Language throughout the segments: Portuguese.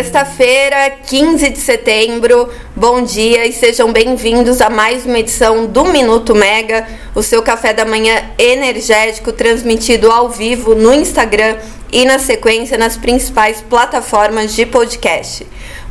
Sexta-feira, 15 de setembro. Bom dia e sejam bem-vindos a mais uma edição do Minuto Mega, o seu café da manhã energético transmitido ao vivo no Instagram e na sequência nas principais plataformas de podcast.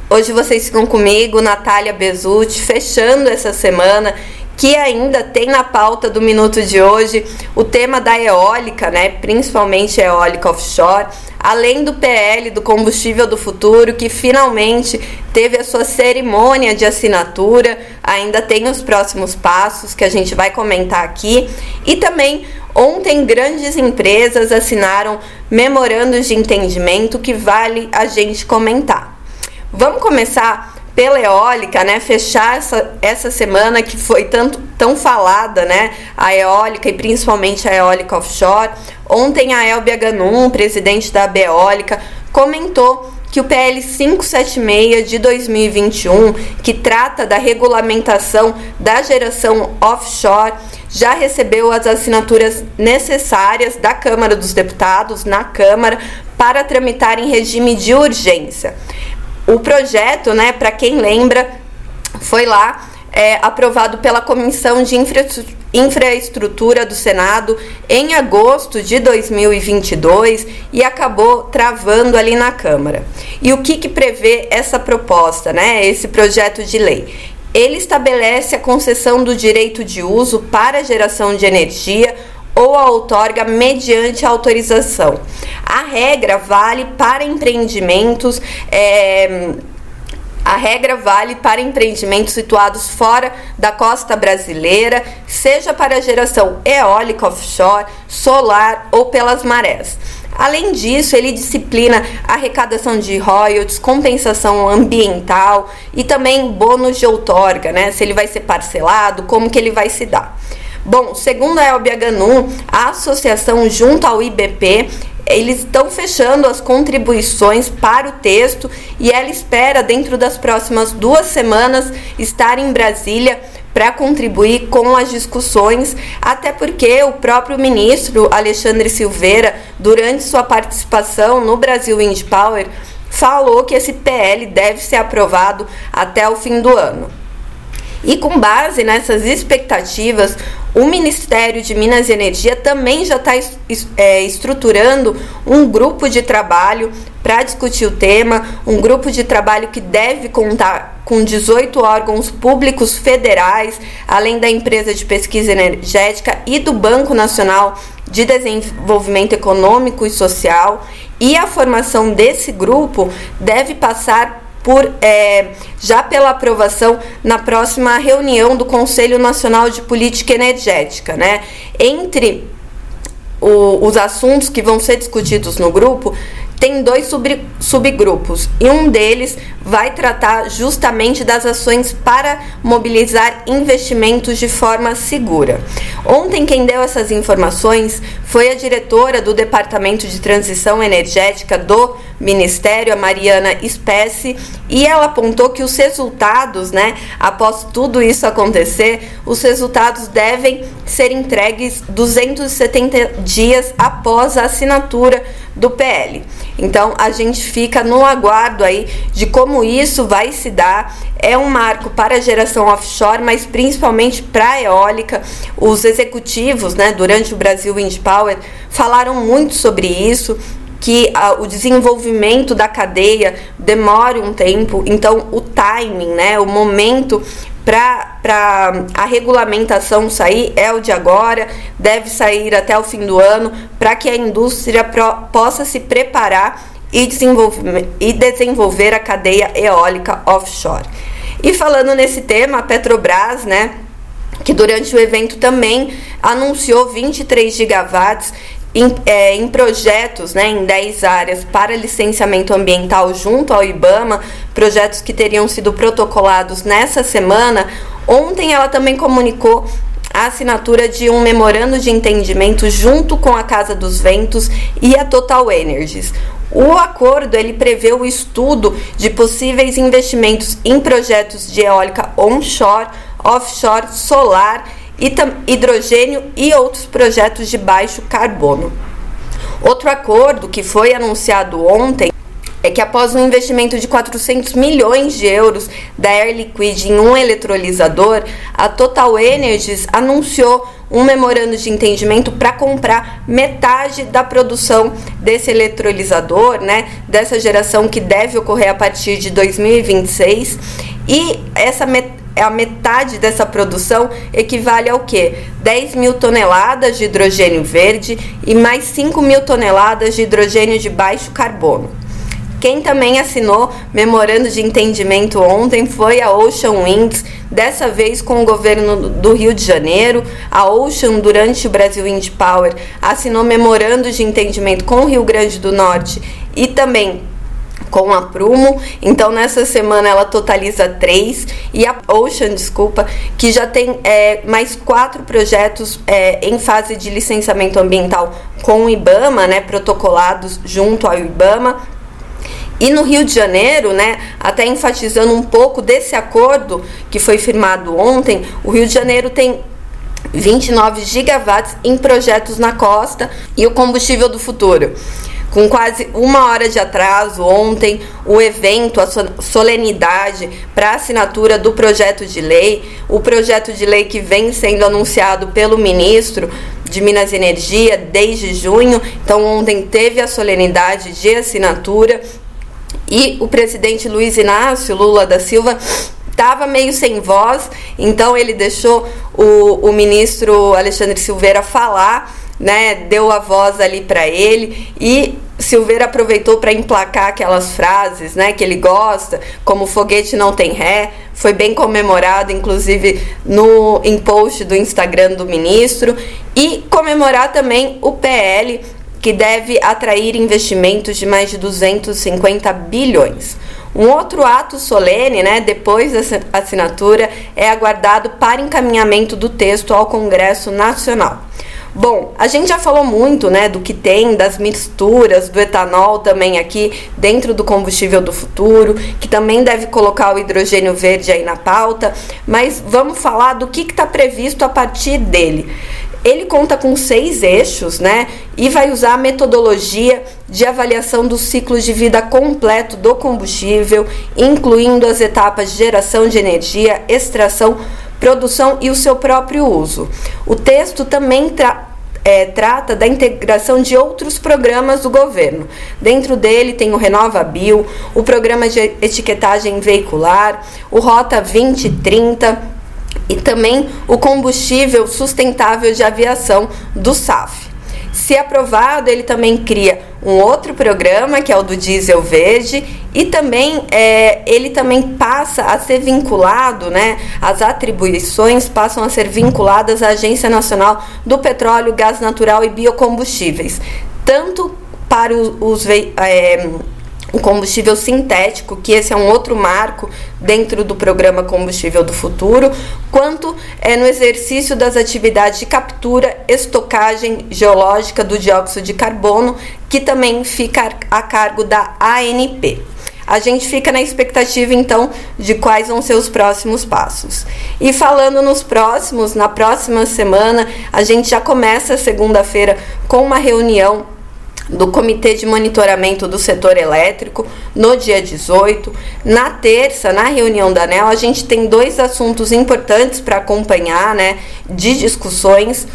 Hoje vocês ficam comigo, Natália Bezutti, fechando essa semana que ainda tem na pauta do minuto de hoje o tema da eólica, né? Principalmente eólica offshore, além do PL do combustível do futuro, que finalmente teve a sua cerimônia de assinatura, ainda tem os próximos passos que a gente vai comentar aqui, e também ontem grandes empresas assinaram memorandos de entendimento que vale a gente comentar. Vamos começar pela eólica, né, fechar essa, essa semana que foi tanto, tão falada, né, a eólica e principalmente a eólica offshore. Ontem a Elbia Ganum, presidente da Beólica, comentou que o PL 576 de 2021, que trata da regulamentação da geração offshore, já recebeu as assinaturas necessárias da Câmara dos Deputados na Câmara para tramitar em regime de urgência. O projeto, né, para quem lembra, foi lá é, aprovado pela Comissão de Infraestrutura do Senado em agosto de 2022 e acabou travando ali na Câmara. E o que, que prevê essa proposta, né, esse projeto de lei? Ele estabelece a concessão do direito de uso para geração de energia ou a outorga mediante autorização. A regra vale para empreendimentos. É, a regra vale para empreendimentos situados fora da costa brasileira, seja para geração eólica offshore, solar ou pelas marés. Além disso, ele disciplina arrecadação de royalties, compensação ambiental e também bônus de outorga, né? Se ele vai ser parcelado, como que ele vai se dar. Bom, segundo a Elbia Ganum, a associação junto ao IBP eles estão fechando as contribuições para o texto e ela espera, dentro das próximas duas semanas, estar em Brasília para contribuir com as discussões, até porque o próprio ministro Alexandre Silveira, durante sua participação no Brasil Wind Power, falou que esse PL deve ser aprovado até o fim do ano. E com base nessas expectativas, o Ministério de Minas e Energia também já está é, estruturando um grupo de trabalho para discutir o tema, um grupo de trabalho que deve contar com 18 órgãos públicos federais, além da empresa de pesquisa energética e do Banco Nacional de Desenvolvimento Econômico e Social. E a formação desse grupo deve passar por é, já pela aprovação na próxima reunião do Conselho Nacional de Política Energética, né? Entre o, os assuntos que vão ser discutidos no grupo tem dois sub, subgrupos e um deles vai tratar justamente das ações para mobilizar investimentos de forma segura. Ontem, quem deu essas informações foi a diretora do Departamento de Transição Energética do Ministério, a Mariana Espécie, e ela apontou que os resultados, né, após tudo isso acontecer, os resultados devem ser entregues 270 dias após a assinatura do PL. Então a gente fica no aguardo aí de como isso vai se dar. É um marco para a geração offshore, mas principalmente para a eólica. Os executivos, né, durante o Brasil Wind Power, falaram muito sobre isso que a, o desenvolvimento da cadeia demore um tempo, então o timing, né, o momento para a regulamentação sair é o de agora, deve sair até o fim do ano, para que a indústria pro, possa se preparar e desenvolver, e desenvolver a cadeia eólica offshore. E falando nesse tema, a Petrobras, né, que durante o evento também anunciou 23 gigawatts em, é, em, projetos né, em 10 áreas para licenciamento ambiental junto ao IBAMA, projetos que teriam sido protocolados nessa semana. Ontem ela também comunicou a assinatura de um memorando de entendimento junto com a Casa dos Ventos e a Total Energies. O acordo ele prevê o estudo de possíveis investimentos em projetos de eólica onshore, offshore, solar hidrogênio e outros projetos de baixo carbono. Outro acordo que foi anunciado ontem é que após um investimento de 400 milhões de euros da Air Liquid em um eletrolisador, a Total Energies anunciou um memorando de entendimento para comprar metade da produção desse eletrolisador, né, dessa geração que deve ocorrer a partir de 2026. E essa metade a metade dessa produção equivale ao que? 10 mil toneladas de hidrogênio verde e mais 5 mil toneladas de hidrogênio de baixo carbono. Quem também assinou memorando de entendimento ontem foi a Ocean Winds, dessa vez com o governo do Rio de Janeiro. A Ocean, durante o Brasil Wind Power, assinou memorando de entendimento com o Rio Grande do Norte e também com a Prumo. Então, nessa semana ela totaliza três. E a Ocean, desculpa, que já tem é, mais quatro projetos é, em fase de licenciamento ambiental com o IBAMA, né, protocolados junto ao IBAMA e no Rio de Janeiro, né, até enfatizando um pouco desse acordo que foi firmado ontem, o Rio de Janeiro tem 29 gigawatts em projetos na costa e o combustível do futuro. Com quase uma hora de atraso, ontem, o evento, a solenidade para assinatura do projeto de lei, o projeto de lei que vem sendo anunciado pelo ministro de Minas e Energia desde junho. Então, ontem teve a solenidade de assinatura e o presidente Luiz Inácio Lula da Silva estava meio sem voz, então ele deixou o, o ministro Alexandre Silveira falar, né? Deu a voz ali para ele e Silveira aproveitou para emplacar aquelas frases, né, que ele gosta, como foguete não tem ré, foi bem comemorado, inclusive no em post do Instagram do ministro, e comemorar também o PL que deve atrair investimentos de mais de 250 bilhões. Um outro ato solene, né, depois da assinatura, é aguardado para encaminhamento do texto ao Congresso Nacional. Bom, a gente já falou muito, né, do que tem, das misturas, do etanol também aqui dentro do combustível do futuro, que também deve colocar o hidrogênio verde aí na pauta, mas vamos falar do que está previsto a partir dele. Ele conta com seis eixos, né? E vai usar a metodologia de avaliação do ciclo de vida completo do combustível, incluindo as etapas de geração de energia, extração, produção e o seu próprio uso. O texto também tra é, trata da integração de outros programas do governo. Dentro dele tem o Renova Bio, o programa de etiquetagem veicular, o Rota 2030 e também o combustível sustentável de aviação do SAF. Se aprovado, ele também cria um outro programa, que é o do diesel verde, e também é, ele também passa a ser vinculado, né? As atribuições passam a ser vinculadas à Agência Nacional do Petróleo, Gás Natural e Biocombustíveis, tanto para os, os é, o combustível sintético, que esse é um outro marco dentro do programa Combustível do Futuro, quanto é no exercício das atividades de captura, estocagem geológica do dióxido de carbono, que também fica a cargo da ANP. A gente fica na expectativa então de quais vão ser os próximos passos. E falando nos próximos, na próxima semana, a gente já começa segunda-feira com uma reunião do Comitê de Monitoramento do Setor Elétrico no dia 18. Na terça, na reunião da ANEL, a gente tem dois assuntos importantes para acompanhar, né, de discussões.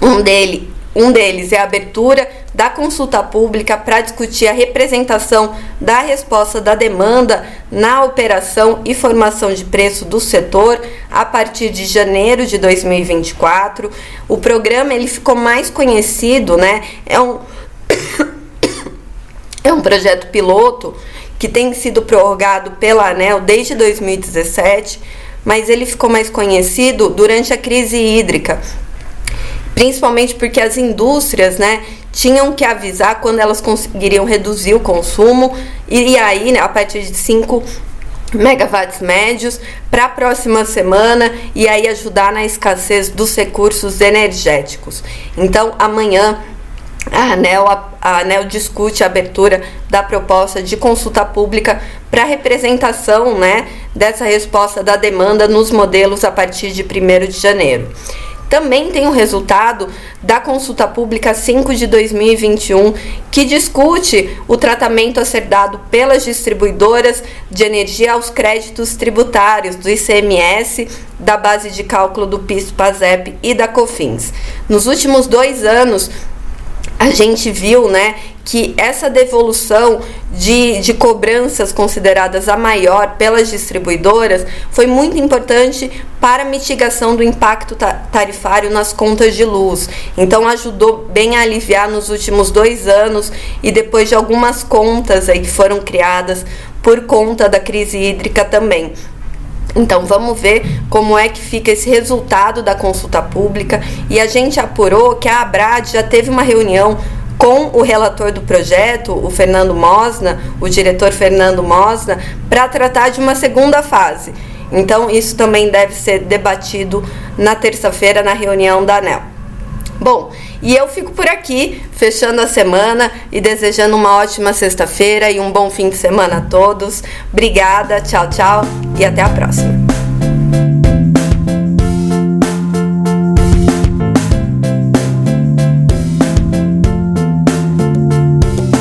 Um, dele, um deles é a abertura da consulta pública para discutir a representação da resposta da demanda na operação e formação de preço do setor a partir de janeiro de 2024. O programa ele ficou mais conhecido, né? É um é um projeto piloto que tem sido prorrogado pela ANEL desde 2017, mas ele ficou mais conhecido durante a crise hídrica, principalmente porque as indústrias, né, tinham que avisar quando elas conseguiriam reduzir o consumo e, aí, né, a partir de 5 megawatts médios para a próxima semana e aí ajudar na escassez dos recursos energéticos. Então, amanhã a ANEL, a, ANEL discute a abertura da proposta de consulta pública para representação né, dessa resposta da demanda nos modelos a partir de 1 de janeiro. também tem o resultado da consulta pública 5 de 2021, que discute o tratamento a ser dado pelas distribuidoras de energia aos créditos tributários do ICMS, da base de cálculo do PIS/PASEP e da COFINS. Nos últimos dois anos, a gente viu né, que essa devolução de, de cobranças consideradas a maior pelas distribuidoras foi muito importante para a mitigação do impacto tarifário nas contas de luz. Então ajudou bem a aliviar nos últimos dois anos e depois de algumas contas aí que foram criadas por conta da crise hídrica também. Então vamos ver como é que fica esse resultado da consulta pública e a gente apurou que a Abrad já teve uma reunião com o relator do projeto, o Fernando Mosna, o diretor Fernando Mosna, para tratar de uma segunda fase. Então isso também deve ser debatido na terça-feira na reunião da ANEL. Bom, e eu fico por aqui, fechando a semana e desejando uma ótima sexta-feira e um bom fim de semana a todos. Obrigada, tchau, tchau e até a próxima.